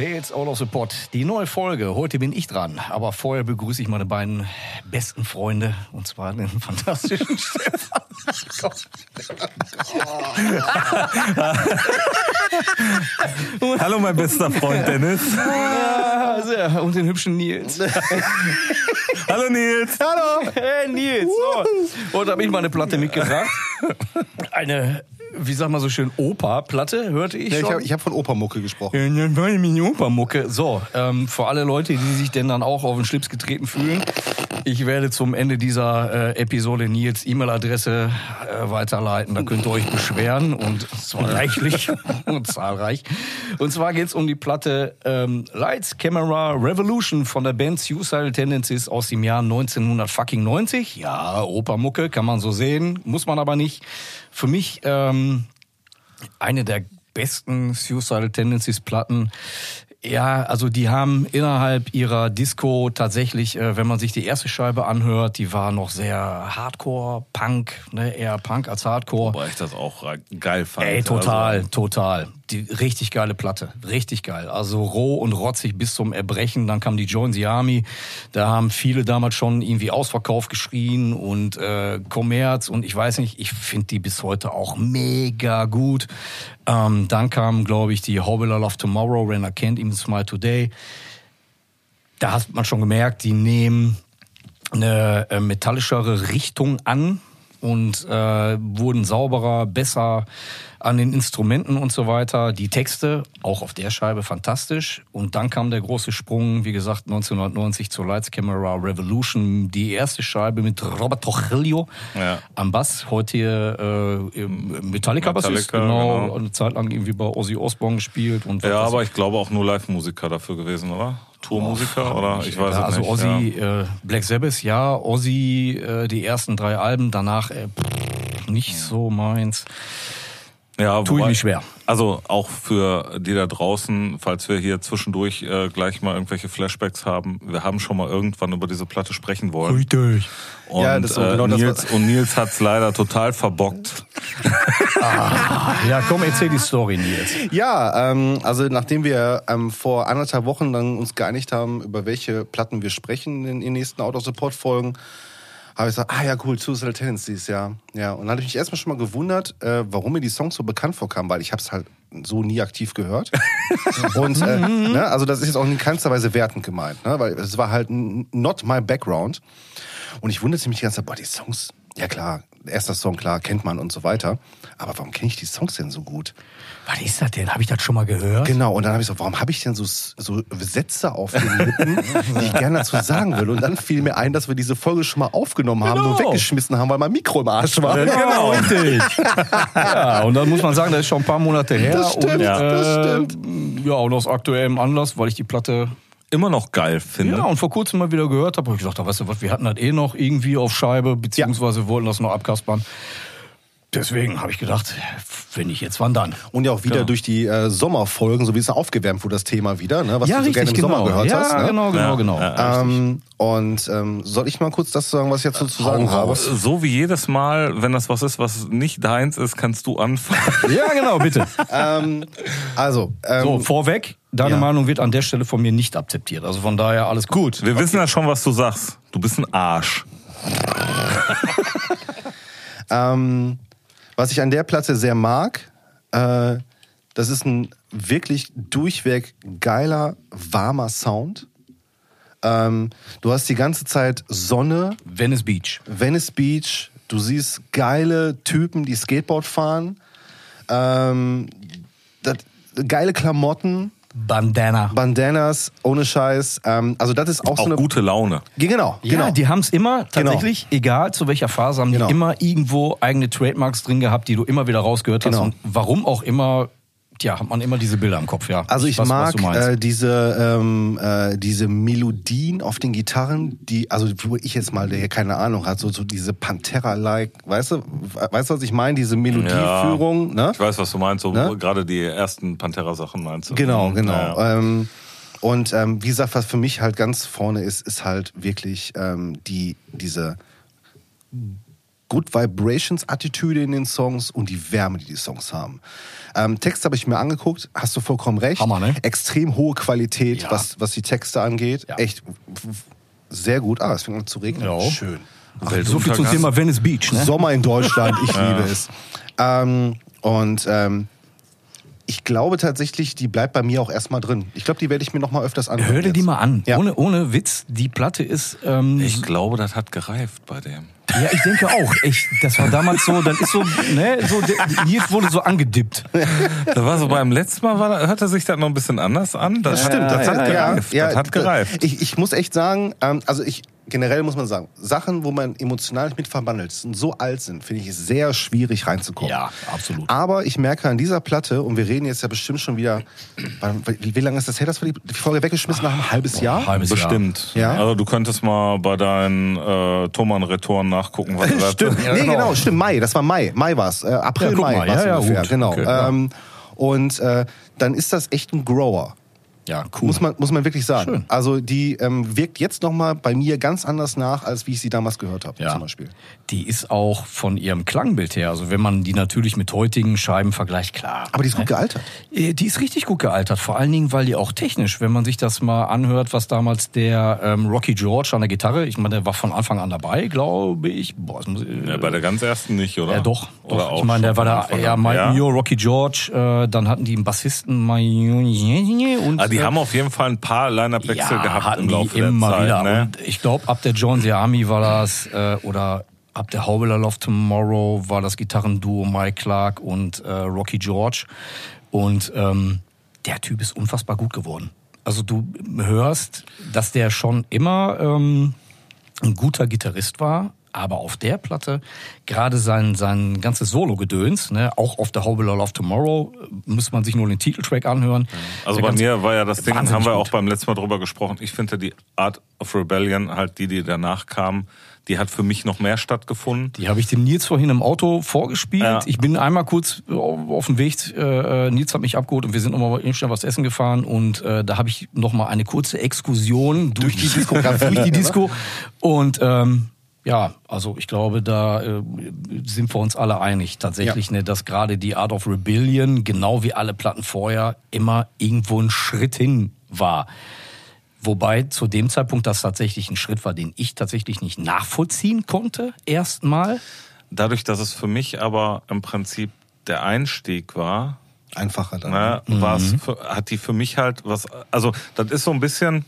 Tales Out of the Pot. Die neue Folge. Heute bin ich dran. Aber vorher begrüße ich meine beiden besten Freunde. Und zwar den fantastischen Stefan. Hallo, mein bester Freund Dennis. Und den hübschen Nils. Hallo, Nils. Hallo. Hey, Nils. So. Heute habe ich mal eine Platte mitgebracht. Eine wie sag mal so schön, Opa-Platte, hörte ich ja, schon. Ich habe hab von Opermucke gesprochen. Ja, Opermucke. So, ähm, für alle Leute, die sich denn dann auch auf den Schlips getreten fühlen, ich werde zum Ende dieser äh, Episode Nils E-Mail-Adresse äh, weiterleiten. Da könnt ihr euch beschweren und zwar reichlich und zahlreich. Und zwar geht's um die Platte ähm, Lights, Camera, Revolution von der Band Suicidal Tendencies aus dem Jahr 1990. Ja, Opermucke, kann man so sehen, muss man aber nicht. Für mich ähm, eine der besten Suicidal Tendencies Platten. Ja, also die haben innerhalb ihrer Disco tatsächlich, äh, wenn man sich die erste Scheibe anhört, die war noch sehr Hardcore, Punk, ne, eher Punk als Hardcore. Wobei ich das auch geil fand. Ey, total, also. total. Die richtig geile Platte, richtig geil. Also roh und rotzig bis zum Erbrechen. Dann kam die Join the Army. Da haben viele damals schon irgendwie Ausverkauf geschrien und äh, Kommerz und ich weiß nicht, ich finde die bis heute auch mega gut. Ähm, dann kam, glaube ich, die How I Love Tomorrow, When I Can't Even Smile Today. Da hat man schon gemerkt, die nehmen eine äh, metallischere Richtung an und äh, wurden sauberer, besser an den Instrumenten und so weiter. Die Texte, auch auf der Scheibe, fantastisch. Und dann kam der große Sprung, wie gesagt, 1990 zur Lights Camera Revolution. Die erste Scheibe mit Robert Trujillo ja. am Bass, heute hier äh, Metallica-Bassist. Metallica, genau, genau, eine Zeit lang irgendwie bei Ozzy Osbourne gespielt. Und ja, aber ich glaube auch nur Live-Musiker dafür gewesen, oder? Tourmusiker oh, oder ich weiß ja, es also nicht. Also Ozzy, ja. äh, Black Sabbath, ja, Ozzy, äh, die ersten drei Alben, danach äh, pff, nicht so meins. Ja, tue ich mich schwer. Also auch für die da draußen, falls wir hier zwischendurch äh, gleich mal irgendwelche Flashbacks haben, wir haben schon mal irgendwann über diese Platte sprechen wollen. Richtig. Und, ja, das so genau äh, Nils, das und Nils hat's leider total verbockt. ah, ja, komm, erzähl die Story, Nils. Ja, ähm, also nachdem wir ähm, vor anderthalb Wochen dann uns geeinigt haben, über welche Platten wir sprechen in den nächsten Auto-Support-Folgen, habe ich gesagt, ah ja, cool, Suicidal Tendencies, ja. ja. Und dann habe ich mich erstmal schon mal gewundert, äh, warum mir die Songs so bekannt vorkamen, weil ich habe es halt so nie aktiv gehört. und äh, ne, also das ist jetzt auch in keinster Weise wertend gemeint, ne, weil es war halt not my background. Und ich wunderte mich die ganze Zeit, boah, die Songs, ja klar, erster Song, klar, kennt man und so weiter. Aber warum kenne ich die Songs denn so gut? Was ist das denn? Habe ich das schon mal gehört? Genau, und dann habe ich so, warum habe ich denn so, so Sätze auf den Lippen, die ich gerne dazu sagen will? Und dann fiel mir ein, dass wir diese Folge schon mal aufgenommen haben, genau. nur weggeschmissen haben, weil mein Mikro im Arsch war. Ja, genau, richtig. ja, und dann muss man sagen, das ist schon ein paar Monate her. Das stimmt, und, äh, das stimmt. Ja, und aus aktuellem Anlass, weil ich die Platte immer noch geil finde. Ja, und vor kurzem mal wieder gehört habe, habe ich gedacht, weißt du was, wir hatten das eh noch irgendwie auf Scheibe, beziehungsweise ja. wollten das noch abkaspern. Deswegen habe ich gedacht, wenn ich jetzt, wann dann? Und ja auch wieder ja. durch die äh, Sommerfolgen, so wie es aufgewärmt wurde, das Thema wieder, ne? was ja, du so richtig, gerne im genau. Sommer gehört ja, hast. Ne? genau, genau, genau. Ähm, und ähm, soll ich mal kurz das sagen, was ich jetzt zu sagen habe? So wie jedes Mal, wenn das was ist, was nicht deins ist, kannst du anfangen. ja, genau, bitte. ähm, also, ähm, so, vorweg, deine Meinung wird an der Stelle von mir nicht akzeptiert. Also von daher alles gut. Wir okay. wissen ja schon, was du sagst. Du bist ein Arsch. ähm... Was ich an der Platte sehr mag, äh, das ist ein wirklich durchweg geiler, warmer Sound. Ähm, du hast die ganze Zeit Sonne. Venice Beach. Venice Beach. Du siehst geile Typen, die Skateboard fahren. Ähm, das, geile Klamotten. Bandana. Bandanas, ohne Scheiß. Ähm, also das ist auch, auch so eine gute Laune. Genau, ja, genau. die haben es immer tatsächlich, genau. egal zu welcher Phase, haben genau. die immer irgendwo eigene Trademarks drin gehabt, die du immer wieder rausgehört genau. hast. Und warum auch immer ja, hat man immer diese Bilder im Kopf, ja. Also ich, ich weiß, mag äh, diese ähm, äh, diese Melodien auf den Gitarren, die also wo ich jetzt mal der hier keine Ahnung hat, so so diese Pantera-like, weißt du, weißt du was ich meine, diese Melodieführung, ja, ne? Ich weiß, was du meinst, so ne? gerade die ersten Pantera-Sachen meinst du. Genau, genau. Ja. Ähm, und ähm, wie gesagt, was für mich halt ganz vorne ist, ist halt wirklich ähm, die diese Good Vibrations Attitüde in den Songs und die Wärme, die die Songs haben. Ähm, Text habe ich mir angeguckt, hast du vollkommen recht. Hammer, ne? Extrem hohe Qualität, Ja. was, was die Texte angeht. Ja. Echt sehr gut. Ah, es fängt an zu regnen. Ja. Schön. So viel zum Thema Venice Beach, ne? Sommer in Deutschland, ich liebe es. Ähm, und ähm, ich glaube tatsächlich, die bleibt bei mir auch erstmal drin. Ich glaube, die werde ich mir noch mal öfters anhören. Hör dir die mal an. Ja. Ohne, ohne Witz, die Platte ist. Ähm, Ich glaube, das hat gereift bei dem. Ja, ich denke auch. Ich, das war damals so, dann ist so, ne, so, der- Nils wurde so angedippt. Da war so beim letzten Mal, war, hörte sich das noch ein bisschen anders an. Das stimmt, das hat gereift. das hat gereift. Ich, ich muss echt sagen, ähm, also ich generell muss man sagen, Sachen, wo man emotional nicht mit verbandelt ist und so alt sind, finde ich es sehr schwierig reinzukommen. Ja, absolut. Aber ich merke an dieser Platte, und wir reden jetzt ja bestimmt schon wieder, wie, wie lange ist das her, dass wir die, die Folge weggeschmissen haben? Ein halbes Jahr? halbes Jahr. Bestimmt. Ja. Also du könntest mal bei deinen äh, Thomann-Retoren nachgucken, was du Stimmt, Ja, nee, genau. genau, stimmt, Mai, das war Mai, Mai war's, äh, April, Ja, Mai mal, war's ja, ja, ungefähr, gut. genau. Okay, ja. ähm, und äh, dann ist das echt ein Grower. Ja, cool. Muss man, muss man wirklich sagen. Schön. Also die ähm, wirkt jetzt nochmal bei mir ganz anders nach, als wie ich sie damals gehört habe, Ja. zum Beispiel. Die ist auch von ihrem Klangbild her, also wenn man die natürlich mit heutigen Scheiben vergleicht, klar. Aber die ist gut gealtert. Äh, Die ist richtig gut gealtert, vor allen Dingen, weil die auch technisch, wenn man sich das mal anhört, was damals der ähm, Rocky George an der Gitarre, ich meine, der war von Anfang an dabei, glaube ich. Boah, das muss, äh, Ja, bei der ganz ersten nicht, oder? ja, doch, Oder doch. auch ich meine, der war da, ja? Mike Ja? Mio, Rocky George, äh, dann hatten die einen Bassisten, Mayuni und Ah, die haben auf jeden Fall ein paar Line-Up-Wechsel gehabt hatten im Laufe immer der Zeit. wieder. Ne? Und ich glaube, ab der John the Army war das, äh, oder ab der How Will I Love Tomorrow war das Gitarrenduo Mike Clark und äh, Rocky George. Und ähm, der Typ ist unfassbar gut geworden. Also du hörst, dass der schon immer ähm, ein guter Gitarrist war, aber auf der Platte gerade sein sein ganzes Solo-Gedöns, ne, auch auf der How Will I Love Tomorrow, äh, muss man sich nur den Titeltrack anhören. Also bei mir war ja das Ding, haben wir gut. auch beim letzten Mal drüber gesprochen. Ich finde die Art of Rebellion, halt die, die danach kam, die hat für mich noch mehr stattgefunden. Die habe ich dem Nils vorhin im Auto vorgespielt. Ja. Ich bin einmal kurz auf, auf dem Weg, äh, Nils hat mich abgeholt und wir sind nochmal schnell was essen gefahren und äh, da habe ich nochmal eine kurze Exkursion durch die Disco, durch die Disco und ähm, ja, also ich glaube, da äh, sind wir uns alle einig tatsächlich, Ja. ne, dass gerade die Art of Rebellion, genau wie alle Platten vorher, immer irgendwo ein Schritt hin war. Wobei zu dem Zeitpunkt das tatsächlich ein Schritt war, den ich tatsächlich nicht nachvollziehen konnte, erstmal. Dadurch, dass es für mich aber im Prinzip der Einstieg war, Einfacher dann. ne, war's für, hat die für mich halt was, also das ist so ein bisschen,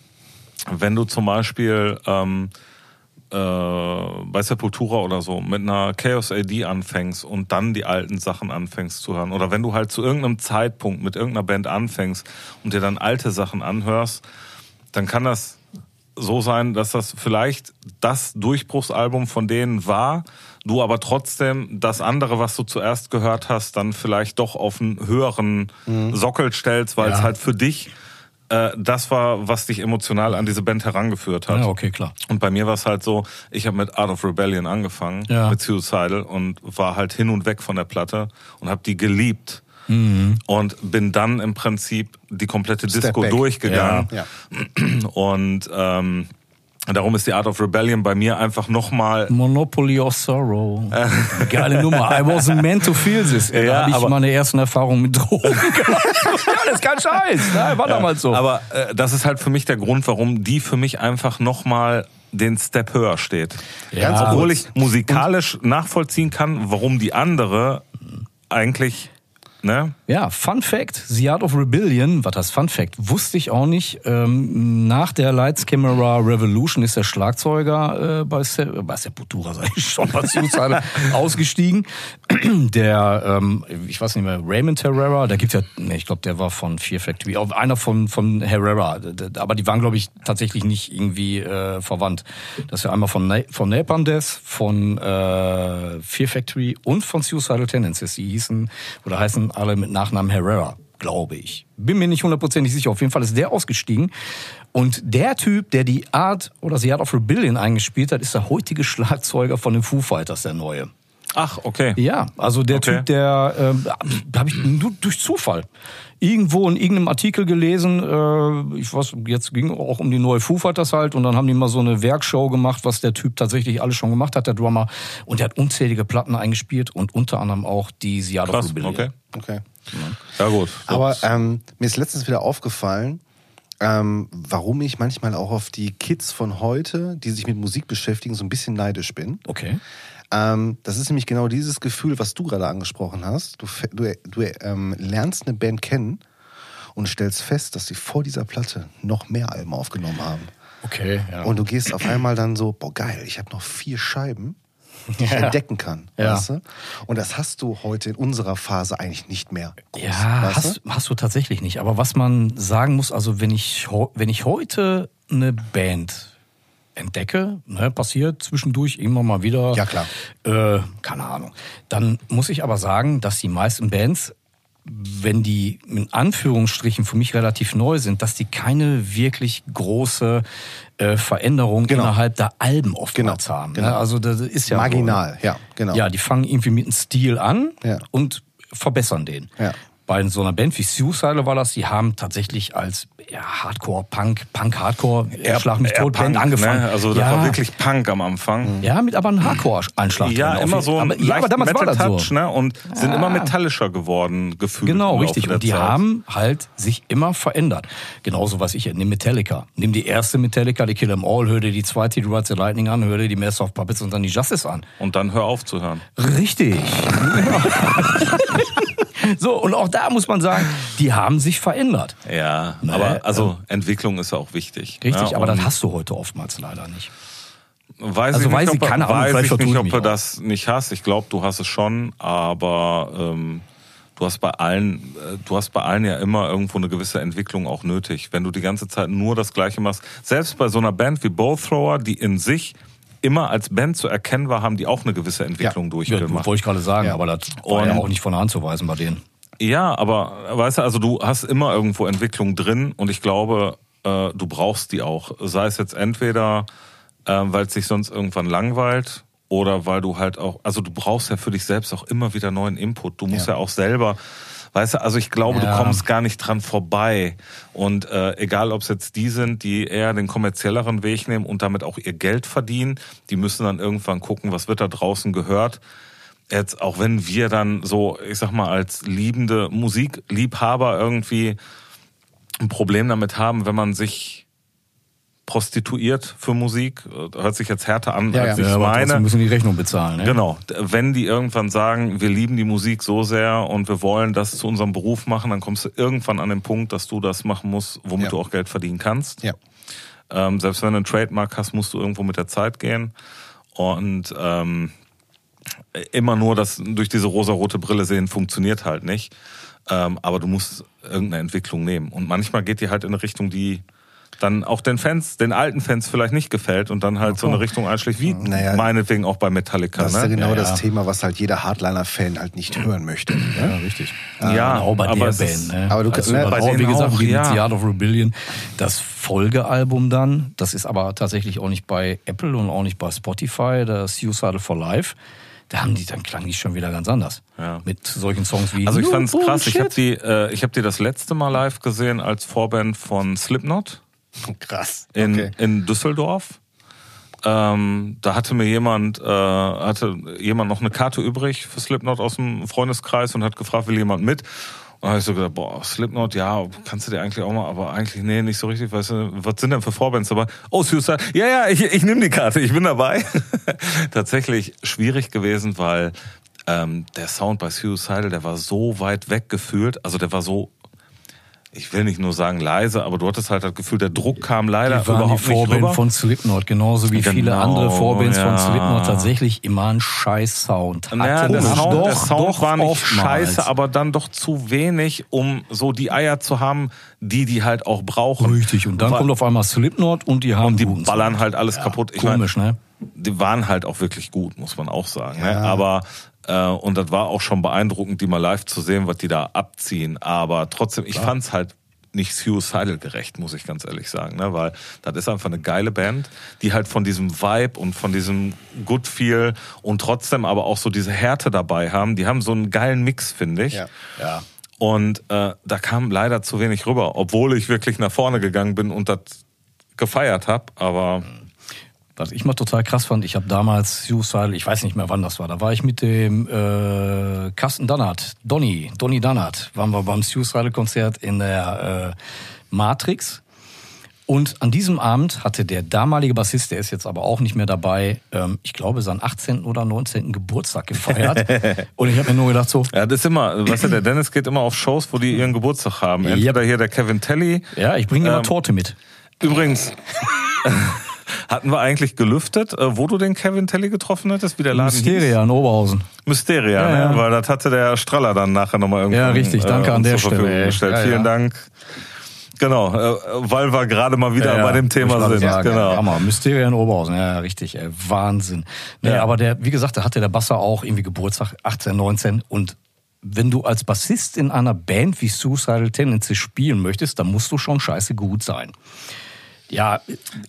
wenn du zum Beispiel ähm, äh, bei Sepultura oder so mit einer Chaos AD anfängst und dann die alten Sachen anfängst zu hören oder wenn du halt zu irgendeinem Zeitpunkt mit irgendeiner Band anfängst und dir dann alte Sachen anhörst, dann kann das so sein, dass das vielleicht das Durchbruchsalbum von denen war, du aber trotzdem das andere, was du zuerst gehört hast, dann vielleicht doch auf einen höheren Sockel stellst, weil es Ja. halt für dich äh, das war, was dich emotional an diese Band herangeführt hat. Ja, okay, klar. Und bei mir war es halt so, ich habe mit Art of Rebellion angefangen, Ja. mit Suicidal und war halt hin und weg von der Platte und habe die geliebt. Mhm. Und bin dann im Prinzip die komplette Step Disco back. durchgegangen. Ja. Und ähm, darum ist die Art of Rebellion bei mir einfach nochmal. Monopoly of Sorrow. Geile Nummer. I wasn't meant to feel this. Da Ja, habe ich meine ersten Erfahrungen mit Drogen gemacht. ja, das ist kein Scheiß. Ne? War damals so. Aber äh, das ist halt für mich der Grund, warum die für mich einfach nochmal den Step höher steht. Ja. Ganz obwohl ich musikalisch nachvollziehen kann, warum die andere eigentlich, ne? Ja, Fun Fact, The Art of Rebellion, was heißt Fun Fact, wusste ich auch nicht. Ähm, nach der Lights Camera Revolution ist der Schlagzeuger äh, bei, Se bei Sepultura, sag ich schon, bei Suicide ausgestiegen. Der, ähm, ich weiß nicht mehr, Raymond Herrera, da gibt's ja, nee, ich glaube, der war von Fear Factory, auch einer von, von Herrera, aber die waren, glaube ich, tatsächlich nicht irgendwie äh, verwandt. Das ist ja einmal von, Na von Napalm Death, von äh, Fear Factory und von Suicidal Tendencies. Die hießen oder heißen alle mit Nachnamen Herrera, glaube ich. Bin mir nicht hundertprozentig sicher. Auf jeden Fall ist der ausgestiegen. Und der Typ, der die Art oder The Art of Rebellion eingespielt hat, ist der heutige Schlagzeuger von den Foo Fighters, der neue. Ach, okay. Ja, also der Okay. Typ, der ähm, habe ich nur durch Zufall irgendwo in irgendeinem Artikel gelesen. Äh, ich weiß, jetzt ging auch um die neue Foo Fighters halt und dann haben die mal so eine Werkshow gemacht, was der Typ tatsächlich alles schon gemacht hat, der Drummer. Und der hat unzählige Platten eingespielt und unter anderem auch die Seattle Krass, Rebellion. okay. Okay. Ja gut. Aber ähm, mir ist letztens wieder aufgefallen, ähm, warum ich manchmal auch auf die Kids von heute, die sich mit Musik beschäftigen, so ein bisschen neidisch bin. Okay. Ähm, das ist nämlich genau dieses Gefühl, was du gerade angesprochen hast. Du, du, du ähm, lernst eine Band kennen und stellst fest, dass sie vor dieser Platte noch mehr Alben aufgenommen haben. Okay, ja. Und du gehst auf einmal dann so, boah geil, ich habe noch vier Scheiben, die ich Ja. entdecken kann. Ja. Weißt du? Und das hast du heute in unserer Phase eigentlich nicht mehr. Groß, Ja, weißt hast, hast du tatsächlich nicht. Aber was man sagen muss, also wenn ich, wenn ich heute eine Band entdecke, ne, passiert zwischendurch immer mal wieder. Ja, klar. Äh, keine Ahnung. Dann muss ich aber sagen, dass die meisten Bands, wenn die in Anführungsstrichen für mich relativ neu sind, dass die keine wirklich große äh, Veränderung Genau. innerhalb der Alben oftmals Genau, haben. genau. Ne? Also das ist ja Marginal, so, ja, genau. Ja, die fangen irgendwie mit einem Stil an Ja. und verbessern den. Ja. Bei so einer Band wie Suicide war das, die haben tatsächlich als Hardcore, Punk, Punk, Hardcore, äh, Schlag mich tot, Band Punk, angefangen. Ne? Also das ja, war wirklich Punk am Anfang. ja, mit aber einem Hardcore-Einschlag. Ja, drin, immer so ein aber, ja, aber damals war das so. Ne? Und sind Ja. immer metallischer geworden, gefühlt. Genau, richtig. Und die Zeit. haben halt sich immer verändert. Genauso was ich, nimm Metallica. Nimm die erste Metallica, die Kill 'Em All, hör dir die zweite, die Rides the Lightning an, hör dir die Master of Puppets und dann die Justice an. Und dann hör auf zu hören. Richtig. so, und auch da muss man sagen, die haben sich verändert. Ja, Nee, aber also Entwicklung ist ja auch wichtig. Richtig, ne? aber das hast du heute oftmals leider nicht. Weiß also ich weiß nicht, ich, ob, keine Ahnung, weiß ich nicht, ich ob du das nicht hast. Ich glaube, du hast es schon, aber ähm, du hast bei allen, äh, du hast bei allen ja immer irgendwo eine gewisse Entwicklung auch nötig. Wenn du die ganze Zeit nur das Gleiche machst, selbst bei so einer Band wie Bowthrower, die in sich immer als Band zu erkennen war, haben die auch eine gewisse Entwicklung Ja, durchgemacht. wollte ich gerade sagen, Ja. aber das war ja Und- auch nicht von der Hand zu weisen bei denen. Ja, aber weißt du, also du hast immer irgendwo Entwicklung drin und ich glaube, äh, du brauchst die auch. Sei es jetzt entweder, äh, weil es sich sonst irgendwann langweilt oder weil du halt auch, also du brauchst ja für dich selbst auch immer wieder neuen Input. Du musst ja, Ja. auch selber, weißt du, also ich glaube, Ja. du kommst gar nicht dran vorbei. Und äh, egal, ob es jetzt die sind, die eher den kommerzielleren Weg nehmen und damit auch ihr Geld verdienen, die müssen dann irgendwann gucken, was wird da draußen gehört jetzt auch wenn wir dann so, ich sag mal, als liebende Musikliebhaber irgendwie ein Problem damit haben, wenn man sich prostituiert für Musik, hört sich jetzt härter an, Ja, als ja. ich Ja, meine. müssen die Rechnung bezahlen. Ne? Genau, wenn die irgendwann sagen, wir lieben die Musik so sehr und wir wollen das zu unserem Beruf machen, dann kommst du irgendwann an den Punkt, dass du das machen musst, womit Ja. du auch Geld verdienen kannst. Ja. Ähm, selbst wenn du einen Trademark hast, musst du irgendwo mit der Zeit gehen. Und ähm, immer nur das durch diese rosarote Brille sehen funktioniert halt nicht. Ähm, aber du musst irgendeine Entwicklung nehmen. Und manchmal geht die halt in eine Richtung, die dann auch den Fans, den alten Fans vielleicht nicht gefällt und dann halt so eine Richtung einschlägt, wie Naja, meinetwegen auch bei Metallica. Das ist ja ne? genau Ja, das ja. Thema, was halt jeder Hardliner-Fan halt nicht hören möchte. Ja, richtig. Ja, auch bei aber der es Band. ne? aber du- also, ne, bei auch, wie gesagt, auch, wie ja. The Art of Rebellion. Das Folgealbum dann, das ist aber tatsächlich auch nicht bei Apple und auch nicht bei Spotify, das Suicidal for Life. Da haben die, dann klang die schon wieder ganz anders. Ja. Mit solchen Songs wie Also ich No fand's krass. Ich habe die, äh, ich habe die das letzte Mal live gesehen als Vorband von Slipknot. Krass. in, Okay. in Düsseldorf. Ähm, da hatte mir jemand, äh, hatte jemand noch eine Karte übrig für Slipknot aus dem Freundeskreis und hat gefragt, will jemand mit? Und da habe ich so gedacht, boah, Slipknot, ja, kannst du dir eigentlich auch mal, aber eigentlich, nee, nicht so richtig, weißt du, was sind denn für Vorbands dabei? Oh, Suicide, ja, ja, ich, ich nehme die Karte, ich bin dabei. Tatsächlich schwierig gewesen, weil ähm, der Sound bei Suicidal, der war so weit weg gefühlt, also der war so ich will nicht nur sagen leise, aber du hattest halt das Gefühl, der Druck kam leider Die waren die überhaupt nicht Vorband rüber. von Slipknot, genauso wie viele Genau, andere Vorbands ja. von Slipknot tatsächlich immer einen scheiß Sound hatten. naja, der. Sound, Doch, der Sound doch war nicht oftmals. scheiße, aber dann doch zu wenig, um so die Eier zu haben, die die halt auch brauchen. Richtig, und dann Weil- kommt auf einmal Slipknot und die haben und die ballern halt alles kaputt. Ich Komisch, ne? die waren halt auch wirklich gut, muss man auch sagen. Ne? Ja. Aber äh, und das war auch schon beeindruckend, die mal live zu sehen, was die da abziehen. Aber trotzdem, ich fand's halt nicht suicidal gerecht, muss ich ganz ehrlich sagen, ne? weil das ist einfach eine geile Band, die halt von diesem Vibe und von diesem Good Feel und trotzdem aber auch so diese Härte dabei haben. Die haben so einen geilen Mix, finde ich. Ja. Ja. Und äh, da kam leider zu wenig rüber, obwohl ich wirklich nach vorne gegangen bin und das gefeiert habe. Aber Was ich mal total krass fand, ich habe damals Suicide, ich weiß nicht mehr wann das war, da war ich mit dem äh, Carsten Dannert, Donny, Donny Dannert, waren wir beim Suicide-Konzert in der äh, Matrix. Und an diesem Abend hatte der damalige Bassist, der ist jetzt aber auch nicht mehr dabei, ähm, ich glaube, seinen 18. oder 19. Geburtstag gefeiert. Und ich habe mir nur gedacht, so, ja, das ist immer, weißt du, der Dennis geht immer auf Shows, wo die ihren Geburtstag haben. Entweder hier der Kevin Telly. ja, ich bringe immer Ähm, Torte mit. Übrigens, hatten wir eigentlich gelüftet, äh, wo du den Kevin Telly getroffen hättest, wie der Laden hieß? Mysteria in Oberhausen. Mysteria, Ja, ne? ja. weil das hatte der Straller dann nachher nochmal irgendwann Ja, richtig. Danke an uns der Stelle, gestellt. Vielen. Dank. Genau, äh, weil wir gerade mal wieder Ja, bei dem Thema sind. sagen. genau. Hammer. Mysteria in Oberhausen, ja, richtig, ey, Wahnsinn. Nee, Ja. aber der, wie gesagt, da hatte der Basser auch irgendwie Geburtstag, 18, 19 und wenn du als Bassist in einer Band wie Suicidal Tendencies spielen möchtest, dann musst du schon scheiße gut sein. Ja,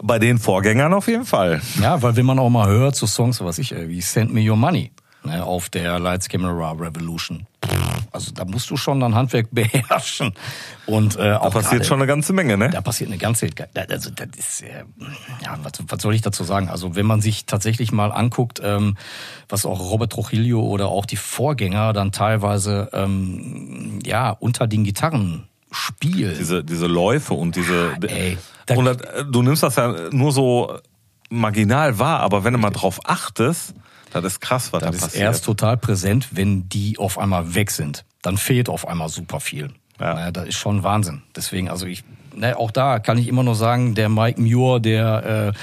Bei den Vorgängern auf jeden Fall. ja, weil wenn man auch mal hört, so Songs, was ich, äh, wie Send Me Your Money, ne, auf der Lights Camera Revolution. Also da musst du schon dein Handwerk beherrschen. Und äh, Da auch passiert gerade- schon eine ganze Menge, ne? da passiert eine ganze, also das ist, äh, ja, was, was soll ich dazu sagen? Also wenn man sich tatsächlich mal anguckt, ähm, was auch Robert Trujillo oder auch die Vorgänger dann teilweise, ähm, ja, unter den Gitarren spielen. Diese, diese Läufe und diese. ey, da- und das, du nimmst das ja nur so marginal wahr, aber wenn du mal drauf achtest, das ist krass, was das da ist passiert. erst total präsent, wenn die auf einmal weg sind. Dann fehlt auf einmal super viel. Ja. Naja, das ist schon Wahnsinn. Deswegen, also ich, ne, auch da kann ich immer nur sagen, der Mike Muir, der äh,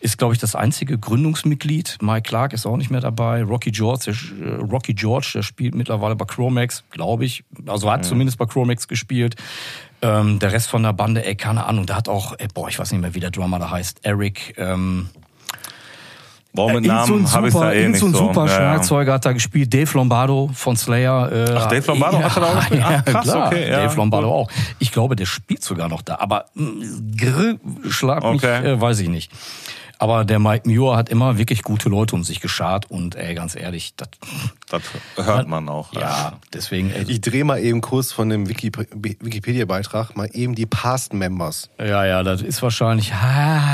ist, glaube ich, das einzige Gründungsmitglied. Mike Clark ist auch nicht mehr dabei. Rocky George, der, äh, Rocky George, der spielt mittlerweile bei Chromax, glaube ich. Also hat zumindest bei Chromax gespielt. Ähm, der Rest von der Bande, ey, keine Ahnung, der hat auch, ey, boah, ich weiß nicht mehr, wie der Drummer da heißt. Eric, ähm, Warum mit so ein Namen habe ich da eh irgend nicht so ein so. super Ja, ja. Schlagzeuger hat da gespielt. Dave Lombardo von Slayer. Äh, Ach, Dave Lombardo hat er da auch gespielt? Ja, Ach, krass, klar. okay, ja, Dave Lombardo auch. Ich glaube, der spielt sogar noch da. Aber mh, grr, schlag mich, Okay. äh, weiß ich nicht. Aber der Mike Muir hat immer wirklich gute Leute um sich geschart und ey, ganz ehrlich, das, Das hört man auch. ja, deswegen, ey, Ich drehe mal eben kurz von dem Wiki Wikipedia-Beitrag mal eben die Past Members. ja, ja, das ist wahrscheinlich. Ah,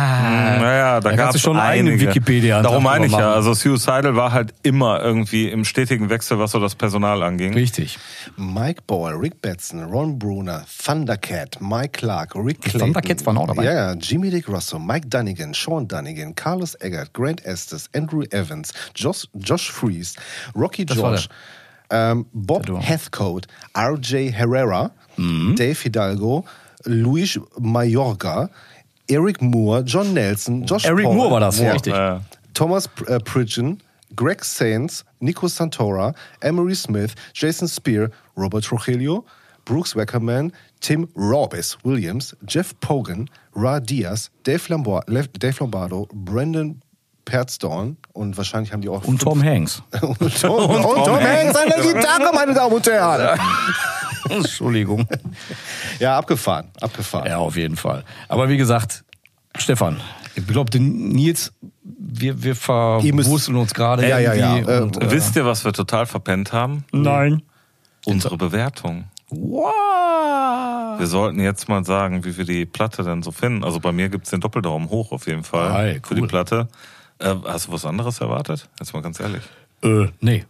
Naja, da, da gab es schon einen einige. Wikipedia. Darum meine ich ja. Also Suicidal war halt immer irgendwie im stetigen Wechsel, was so das Personal anging. Richtig. Mike Bauer, Rick Batson, Ron Bruner, Thundercat, Mike Clark, Rick Clayton. Thundercats waren auch dabei. Ja, ja. Jimmy Dick Russo, Mike Dunnigan, Sean Dunnigan, Carlos Eggert, Grant Estes, Andrew Evans, Josh, Josh Fries, Rocky Das George, ähm, Bob. Heathcote, RJ Herrera, Mhm. Dave Hidalgo, Luis Mayorga, Eric Moore, John Nelson, Josh Eric Paul, Moore war das, Moore, richtig. Ja. Thomas äh, Pridgeon, Greg Sainz, Nico Santora, Emery Smith, Jason Spear, Robert Trujillo, Brooks Weckerman, Tim Robis Williams, Jeff Pogan, Ra Diaz, Dave, Lombar Lef- Dave Lombardo, Brandon Perzdorn und wahrscheinlich haben die auch Und Tom Hanks. und Tom, und Tom Hanks an der Gitarre, meine Damen und Herren. Entschuldigung. Ja, abgefahren, abgefahren. Ja, auf jeden Fall. Aber wie gesagt, Stefan, ich glaube, den Nils, wir, wir verwurzeln uns gerade Ja, ja, ja. irgendwie. Äh, und, äh, Wisst ihr, was wir total verpennt haben? Nein. Unsere Bewertung. Wow. Wir sollten jetzt mal sagen, wie wir die Platte denn so finden. Also bei mir gibt's den Doppeldaumen hoch auf jeden Fall Hi, für cool. die Platte. Äh, hast du was anderes erwartet? Jetzt mal ganz ehrlich. Äh, nee.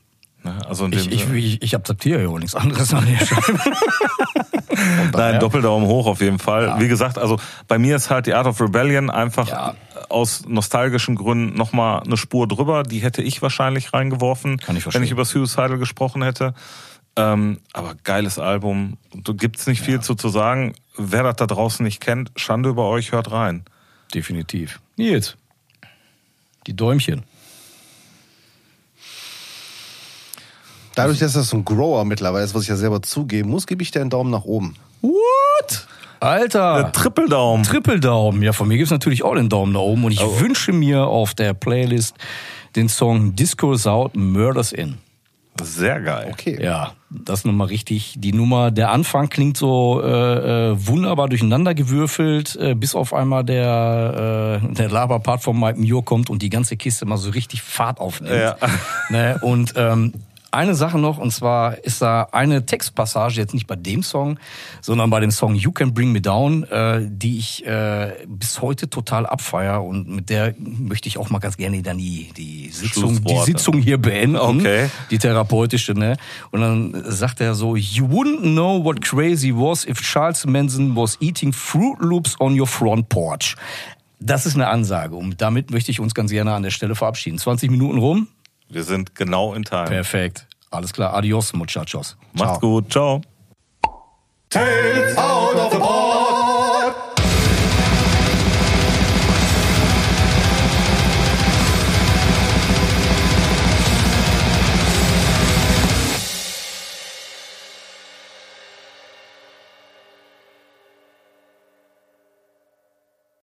Ne? Also Ich, ich, ich, ich akzeptiere ja auch nichts anderes an der Scheibe. Nein, Doppeldaumen hoch auf jeden Fall. Wie gesagt, also bei mir ist halt die Art of Rebellion einfach Ja. aus nostalgischen Gründen nochmal eine Spur drüber. Die hätte ich wahrscheinlich reingeworfen, Kann ich verstehen. wenn ich über Suicidal gesprochen hätte. Ähm, aber geiles Album. Du gibt's nicht viel zu, zu sagen. Wer das da draußen nicht kennt, Schande über euch, hört rein. Definitiv. Nils. Die Däumchen. Dadurch, dass das so ein Grower mittlerweile ist, was ich ja selber zugeben muss, gebe ich dir einen Daumen nach oben. What? Alter. Der Trippeldaumen. Trippeldaumen. Ja, von mir gibt's natürlich auch den Daumen nach oben. Und ich Oh. wünsche mir auf der Playlist den Song Disco's Out, Murders In. Sehr geil. Okay. Ja, das ist nochmal richtig. Die Nummer, der Anfang klingt so äh, äh, wunderbar durcheinander gewürfelt, äh, bis auf einmal der, äh, der Laberpart von Mike Muir kommt und die ganze Kiste mal so richtig Fahrt aufnimmt. Ja. Ne? Und ähm, eine Sache noch, und zwar ist da eine Textpassage, jetzt nicht bei dem Song, sondern bei dem Song You Can Bring Me Down, äh, die ich äh, bis heute total abfeier und mit der möchte ich auch mal ganz gerne dann die, die, Sitzung, die. Sitzung hier beenden. Okay. Die therapeutische, ne? Und dann sagt er so, You wouldn't know what crazy was if Charles Manson was eating Fruit Loops on your front porch. Das ist eine Ansage und damit möchte ich uns ganz gerne an der Stelle verabschieden. 20 Minuten rum. Wir sind genau in Time. Perfekt. Alles klar. Adios, muchachos. Macht's Ciao. gut. Ciao. Tales out of the